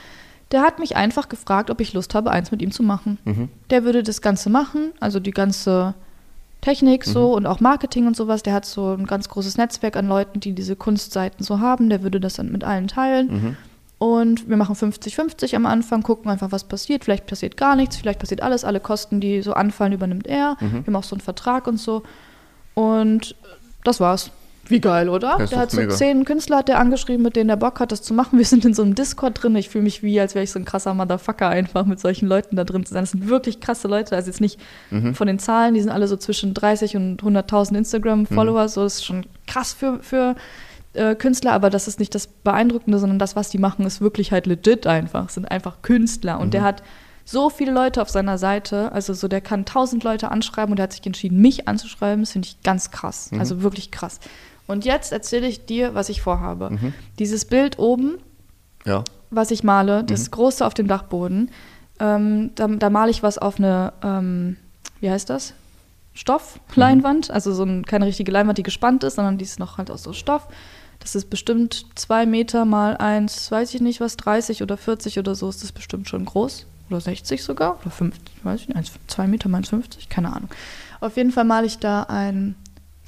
der hat mich einfach gefragt, ob ich Lust habe, eins mit ihm zu machen. Mhm. Der würde das Ganze machen, also die ganze Technik so mhm. und auch Marketing und sowas. Der hat so ein ganz großes Netzwerk an Leuten, die diese Kunstseiten so haben. Der würde das dann mit allen teilen. Mhm. Und wir machen 50-50 am Anfang, gucken einfach, was passiert. Vielleicht passiert gar nichts, vielleicht passiert alles. Alle Kosten, die so anfallen, übernimmt er. Mhm. Wir haben auch so einen Vertrag und so. Und das war's. Wie geil, oder? Der hat so mega. zehn Künstler hat der angeschrieben, mit denen der Bock hat, das zu machen. Wir sind in so einem Discord drin. Ich fühle mich wie, als wäre ich so ein krasser Motherfucker einfach mit solchen Leuten da drin zu sein. Das sind wirklich krasse Leute. Also jetzt nicht mhm. von den Zahlen, die sind alle so zwischen 30 und 100.000 Instagram-Follower. Mhm. So das ist schon krass für, für äh, Künstler, aber das ist nicht das Beeindruckende, sondern das, was die machen, ist wirklich halt legit einfach. Es sind einfach Künstler. Und mhm. der hat so viele Leute auf seiner Seite. Also so, der kann tausend Leute anschreiben und der hat sich entschieden, mich anzuschreiben. Das finde ich ganz krass. Mhm. Also wirklich krass. Und jetzt erzähle ich dir, was ich vorhabe. Mhm. Dieses Bild oben, ja. was ich male, das mhm. große auf dem Dachboden, ähm, da, da, male ich was auf eine, ähm, wie heißt das? Stoffleinwand, mhm. also so ein, keine richtige Leinwand, die gespannt ist, sondern die ist noch halt aus so Stoff. Das ist bestimmt zwei Meter mal eins, weiß ich nicht was, 30 oder 40 oder so ist das bestimmt schon groß. Oder 60 sogar, oder 50, weiß ich nicht, 2 Meter mal 1,50, keine Ahnung. Auf jeden Fall male ich da ein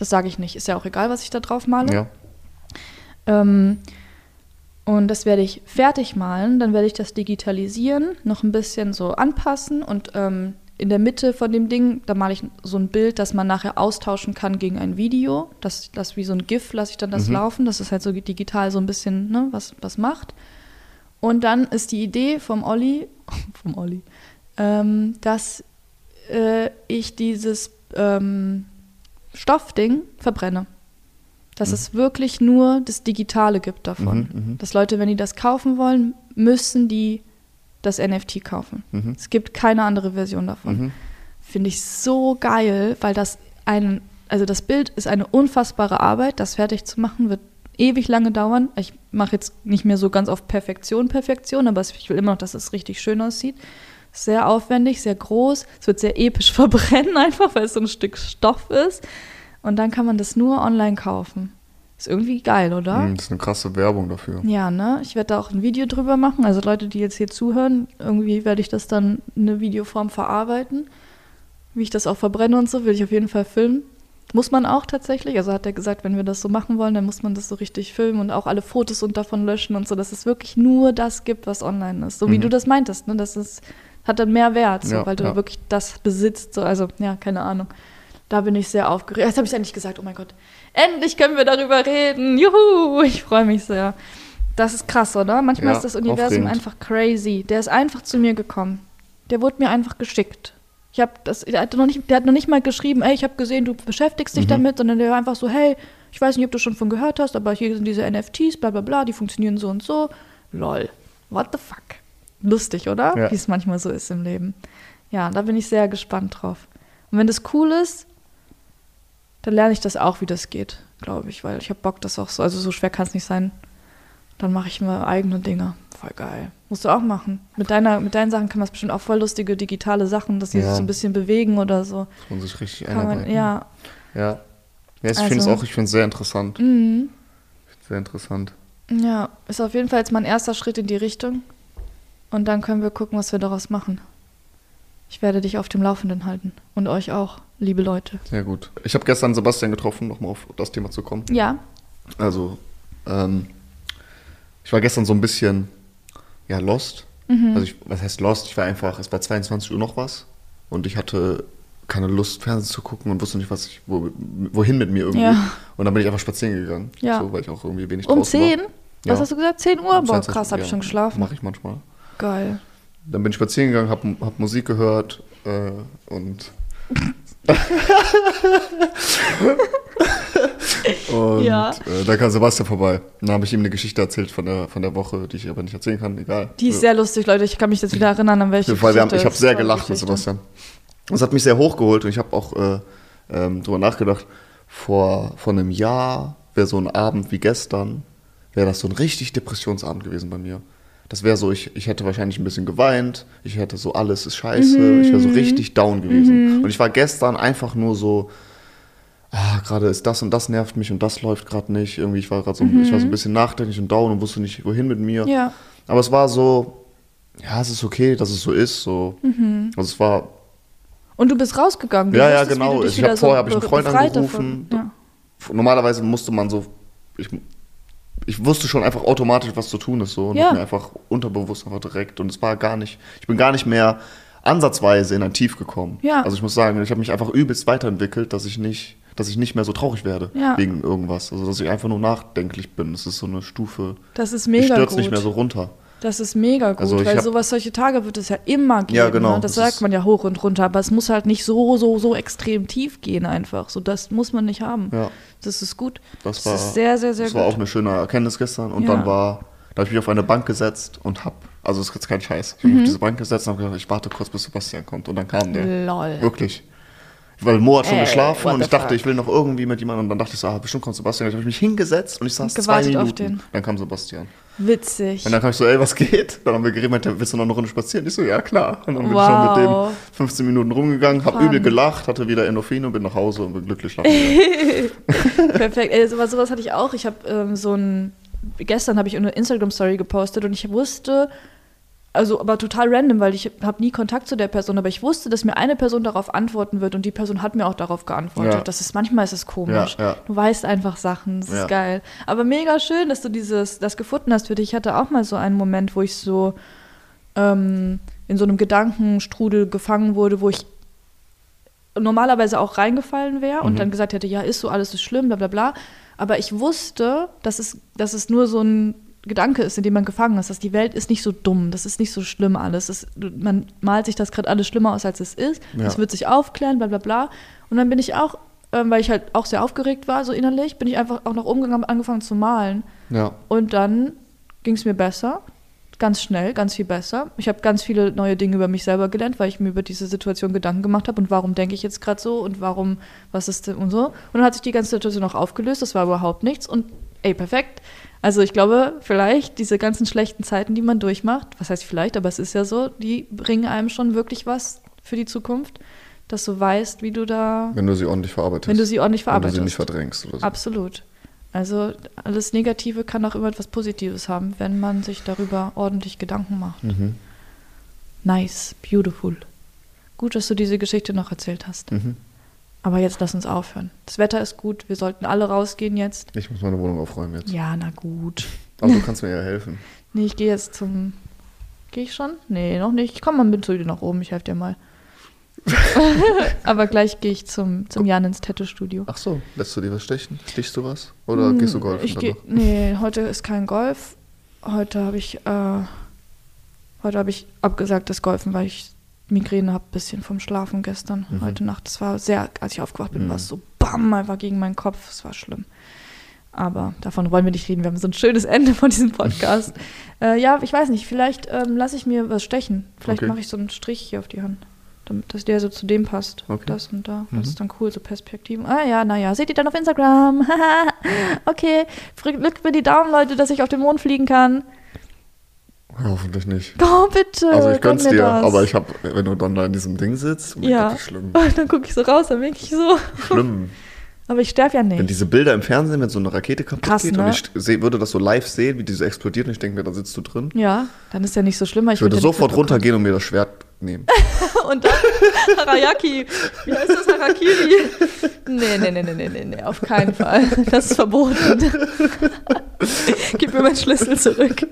das sage ich nicht. Ist ja auch egal, was ich da drauf male. Ja. Ähm, und das werde ich fertig malen. Dann werde ich das digitalisieren, noch ein bisschen so anpassen und ähm, in der Mitte von dem Ding, da male ich so ein Bild, das man nachher austauschen kann gegen ein Video. Das, das wie so ein GIF lasse ich dann das mhm. laufen, dass es halt so digital so ein bisschen ne, was, was macht. Und dann ist die Idee vom Olli, vom Olli, ähm, dass äh, ich dieses ähm, Stoffding verbrenne. Dass mhm. es wirklich nur das Digitale gibt davon. Mhm, mhm, dass Leute, wenn die das kaufen wollen, müssen die das NFT kaufen. Mhm. Es gibt keine andere Version davon. Mhm. Finde ich so geil, weil das ein, also das Bild ist eine unfassbare Arbeit. Das fertig zu machen wird ewig lange dauern. Ich mache jetzt nicht mehr so ganz auf Perfektion, Perfektion, aber ich will immer noch, dass es richtig schön aussieht sehr aufwendig, sehr groß. Es wird sehr episch verbrennen, einfach weil es so ein Stück Stoff ist. Und dann kann man das nur online kaufen. Ist irgendwie geil, oder? Hm, das ist eine krasse Werbung dafür. Ja, ne? Ich werde da auch ein Video drüber machen. Also Leute, die jetzt hier zuhören, irgendwie werde ich das dann in eine Videoform verarbeiten. Wie ich das auch verbrenne und so, will ich auf jeden Fall filmen. Muss man auch tatsächlich. Also hat er gesagt, wenn wir das so machen wollen, dann muss man das so richtig filmen und auch alle Fotos und davon löschen und so, dass es wirklich nur das gibt, was online ist. So wie Mhm. du das meintest, ne? Das ist, hat dann mehr Wert, so, Ja, weil du ja. wirklich das besitzt. So. Also, ja, keine Ahnung. Da bin ich sehr aufgeregt. Jetzt habe ich endlich gesagt, oh mein Gott, endlich können wir darüber reden. Juhu, ich freue mich sehr. Das ist krass, oder? Manchmal Ja, ist das Universum aufregend. einfach crazy. Der ist einfach zu mir gekommen. Der wurde mir einfach geschickt. Ich habe das, der hat noch nicht, der hat noch nicht mal geschrieben, ey, ich habe gesehen, du beschäftigst dich Mhm. damit, sondern der war einfach so, hey, ich weiß nicht, ob du schon von gehört hast, aber hier sind diese NFTs, bla bla bla, die funktionieren so und so. Lol. What the fuck? Lustig, oder? Ja. Wie es manchmal so ist im Leben. Ja, da bin ich sehr gespannt drauf. Und wenn das cool ist, dann lerne ich das auch, wie das geht, glaube ich, weil ich habe Bock, das auch so, also so schwer kann es nicht sein. Dann mache ich mir eigene Dinge. Voll geil. Musst du auch machen. Mit, deiner, mit deinen Sachen kann man es bestimmt auch voll lustige digitale Sachen, dass die Ja. sich so ein bisschen bewegen oder so. Muss man sich richtig Kann man, ja. Ja. ja ich Also- finde es auch, ich finde es sehr interessant. Mhm. Sehr interessant. Ja, ist auf jeden Fall jetzt mein erster Schritt in die Richtung. Und dann können wir gucken, was wir daraus machen. Ich werde dich auf dem Laufenden halten. Und euch auch, liebe Leute. Sehr gut. Ich habe gestern Sebastian getroffen, nochmal auf das Thema zu kommen. Ja. Also, ähm, ich war gestern so ein bisschen, ja, lost. Mhm. Also, ich, was heißt lost? Ich war einfach, es war 22 Uhr noch was und ich hatte keine Lust, Fernsehen zu gucken und wusste nicht, was ich, wo, wohin mit mir irgendwie. Ja. Und dann bin ich einfach spazieren gegangen. Ja. So, weil ich auch irgendwie wenig Um draußen 10? war. Was Ja. hast du gesagt? 10 Uhr? Um Boah, 22 krass, habe ich schon geschlafen. Mache ich manchmal. Geil. Dann bin ich spazieren gegangen, habe hab Musik gehört äh, und. und Ja. äh, da kam Sebastian vorbei. Dann habe ich ihm eine Geschichte erzählt von der, von der Woche, die ich aber nicht erzählen kann. Egal. Die ist sehr lustig, Leute. Ich kann mich jetzt wieder erinnern, an welche Fall, wir haben, Geschichte ich habe sehr gelacht mit Geschichte. Sebastian. Das hat mich sehr hochgeholt und ich habe auch äh, ähm, drüber nachgedacht, vor, vor einem Jahr wäre so ein Abend wie gestern, wäre das so ein richtig Depressionsabend gewesen bei mir. Das wäre so, ich, ich hätte wahrscheinlich ein bisschen geweint, ich hätte so, alles ist scheiße, ich wäre so richtig down gewesen. Und ich war gestern einfach nur so, ah, gerade ist das und das nervt mich und das läuft gerade nicht. Irgendwie, ich war gerade so, ich war so ein bisschen nachdenklich und down und wusste nicht, wohin mit mir. Ja. Aber es war so, ja, es ist okay, dass es so ist. So. Also es war, Und du bist rausgegangen. Du Ja, ja, genau. Ich wieder hab vorher- hab ich einen Freund angerufen. Ja. normalerweise musste man so, ich, ich wusste schon einfach automatisch, was zu tun ist. So. Und Ja. hab mir einfach unterbewusst einfach direkt. Und es war gar nicht, ich bin gar nicht mehr ansatzweise in ein Tief gekommen. Ja. Also ich muss sagen, ich habe mich einfach übelst weiterentwickelt, dass ich nicht, dass ich nicht mehr so traurig werde Ja. wegen irgendwas. Also dass ich einfach nur nachdenklich bin. Das ist so eine Stufe. Das ist Ich mega stürze gut. nicht mehr so runter. Das ist mega gut, Also ich weil sowas, solche Tage wird es ja immer geben. Ja, genau. Ne? Das, Das sagt man ja hoch und runter, aber es muss halt nicht so, so, so extrem tief gehen einfach. So, das muss man nicht haben. Ja. Das ist gut. Das war, ist sehr, sehr, sehr das gut. war auch eine schöne Erkenntnis gestern. Und Ja. dann war, da habe ich mich auf eine Bank gesetzt und hab, also das ist jetzt kein Scheiß, ich habe Mhm. auf diese Bank gesetzt und habe gedacht, ich warte kurz, bis Sebastian kommt. Und dann kam der. Lol. Wirklich. Weil Mo hat schon Ey, geschlafen und ich dachte, fuck? ich will noch irgendwie mit jemandem. Und dann dachte ich so, ah, bestimmt kommt Sebastian. Ich habe mich hingesetzt und ich saß Und zwei Minuten. den. Dann kam Sebastian. Witzig. Und dann kam ich so, ey, was geht? Dann haben wir geredet, willst du noch eine Runde spazieren? Ich so, ja, klar. Und dann bin ich schon mit Wow. dem 15 Minuten rumgegangen, habe übel gelacht, hatte wieder Endorphine und bin nach Hause und bin glücklich. Perfekt. Ey, sowas, sowas hatte ich auch. Ich habe ähm, so ein. Gestern habe ich eine Instagram-Story gepostet und ich wusste, also aber total random, weil ich habe nie Kontakt zu der Person, aber ich wusste, dass mir eine Person darauf antworten wird und die Person hat mir auch darauf geantwortet. Ja. Das ist manchmal ist es komisch. Ja, ja. Du weißt einfach Sachen, das ist geil. Aber mega schön, dass du dieses das gefunden hast für dich. Ich hatte auch mal so einen Moment, wo ich so ähm, in so einem Gedankenstrudel gefangen wurde, wo ich normalerweise auch reingefallen wäre und Mhm. dann gesagt hätte, ja, ist so, alles ist schlimm, bla bla bla. Aber ich wusste, dass es, dass es nur so ein Gedanke ist, in dem man gefangen ist, dass die Welt ist nicht so dumm, das ist nicht so schlimm alles. Es, man malt sich das gerade alles schlimmer aus, als es ist. Ja. Es wird sich aufklären, bla bla bla. Und dann bin ich auch, ähm, weil ich halt auch sehr aufgeregt war, so innerlich, bin ich einfach auch nach oben gegangen, hab angefangen zu malen. Ja. Und dann ging es mir besser, ganz schnell, ganz viel besser. Ich habe ganz viele neue Dinge über mich selber gelernt, weil ich mir über diese Situation Gedanken gemacht habe und warum denke ich jetzt gerade so und warum, was ist denn und so. Und dann hat sich die ganze Situation auch aufgelöst, das war überhaupt nichts und ey, perfekt. Also ich glaube, vielleicht diese ganzen schlechten Zeiten, die man durchmacht, was heißt vielleicht, aber es ist ja so, die bringen einem schon wirklich was für die Zukunft, dass du weißt, wie du da, Wenn du sie ordentlich verarbeitest. wenn du sie ordentlich Wenn du verarbeitest. sie nicht verdrängst oder so. Absolut. Also alles Negative kann auch immer etwas Positives haben, wenn man sich darüber ordentlich Gedanken macht. Mhm. Nice, beautiful. Gut, dass du diese Geschichte noch erzählt hast. Mhm. Aber jetzt lass uns aufhören. Das Wetter ist gut, wir sollten alle rausgehen jetzt. Ich muss meine Wohnung aufräumen jetzt. Ja, na gut. Aber du kannst mir ja helfen. Nee, ich gehe jetzt zum. Gehe ich schon? Nee, noch nicht. Ich komme mal mit zu dir nach oben, ich helfe dir mal. Aber gleich gehe ich zum, zum Jan ins Tattoo-Studio. Ach so, lässt du dir was stechen? Stichst du was? Oder gehst du golfen? Hm, Ich geh, nee, heute ist kein Golf. Heute habe ich, äh, heute habe ich abgesagt das Golfen, weil ich Migräne habe, bisschen vom Schlafen gestern. Mhm. Heute Nacht. Das war sehr, als ich aufgewacht bin, Mhm. war es so bam, einfach gegen meinen Kopf. Es war schlimm. Aber davon wollen wir nicht reden. Wir haben so ein schönes Ende von diesem Podcast. äh, ja, ich weiß nicht. Vielleicht ähm, lasse ich mir was stechen. Vielleicht Okay. mache ich so einen Strich hier auf die Hand. Damit dass der so zu dem passt. Okay. Das und da. Mhm. Das ist dann cool, so Perspektiven. Ah ja, naja, seht ihr dann auf Instagram. okay, drückt mir die Daumen, Leute, dass ich auf den Mond fliegen kann. Hoffentlich nicht. Oh, bitte. Also ich gönn gönn's dir, das. aber ich hab, wenn du dann da in diesem Ding sitzt, Ja. Gott, schlimm. Und dann gucke ich so raus, dann denke ich so. Schlimm. Aber ich sterbe ja Wenn nicht. diese Bilder im Fernsehen, wenn so eine Rakete kaputt Krass, geht ne? und ich seh, würde das so live sehen, wie diese explodiert und ich denke mir, da sitzt du drin. Ja, dann ist ja nicht so schlimm. weil Ich würde ja sofort runtergehen und mir das Schwert nehmen. Und dann Harayaki. Wie heißt das Harakiri? Nee, nee, nee, nee, nee, nee, auf keinen Fall. Das ist verboten. Gib mir meinen Schlüssel zurück.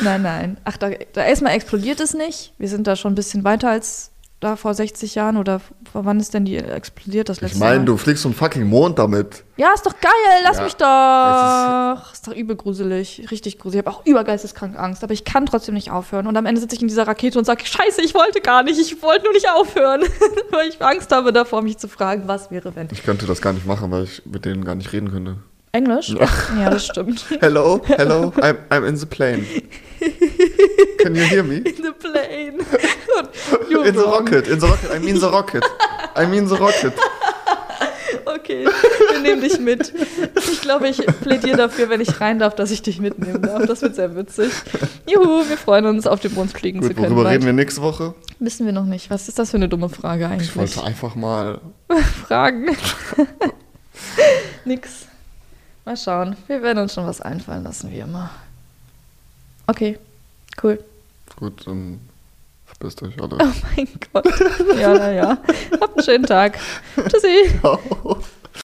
Nein, nein. Ach, da, da erstmal explodiert es nicht. Wir sind da schon ein bisschen weiter als da vor 60 Jahren oder vor wann ist denn die explodiert das Ich letzte meine, Mal? du fliegst zum fucking Mond damit. Ja, ist doch geil, lass Ja, mich doch. Ist, doch übel gruselig, richtig gruselig. Ich habe auch übergeisteskrank Angst, aber ich kann trotzdem nicht aufhören. Und am Ende sitze ich in dieser Rakete und sage, scheiße, ich wollte gar nicht, ich wollte nur nicht aufhören. weil ich Angst habe davor, mich zu fragen, was wäre, wenn. Ich könnte das gar nicht machen, weil ich mit denen gar nicht reden könnte. Englisch? Ja, das stimmt. Hello, hello, I'm, I'm in the plane. Can you hear me? In the plane. In the rocket, in the rocket, I mean the rocket. I mean the rocket. Okay, wir nehmen dich mit. Ich glaube, ich plädiere dafür, wenn ich rein darf, dass ich dich mitnehmen darf. Das wird sehr witzig. Juhu, wir freuen uns, auf den Mond fliegen zu Gut, können. worüber bald. reden wir nächste Woche? Wissen wir noch nicht. Was ist das für eine dumme Frage eigentlich? Ich wollte einfach mal. Fragen. Nix. Mal schauen. Wir werden uns schon was einfallen lassen, wie immer. Okay, cool. Gut, dann verpisst euch alle. Oh mein Gott. Ja, na ja. Habt einen schönen Tag. Tschüssi. Ciao.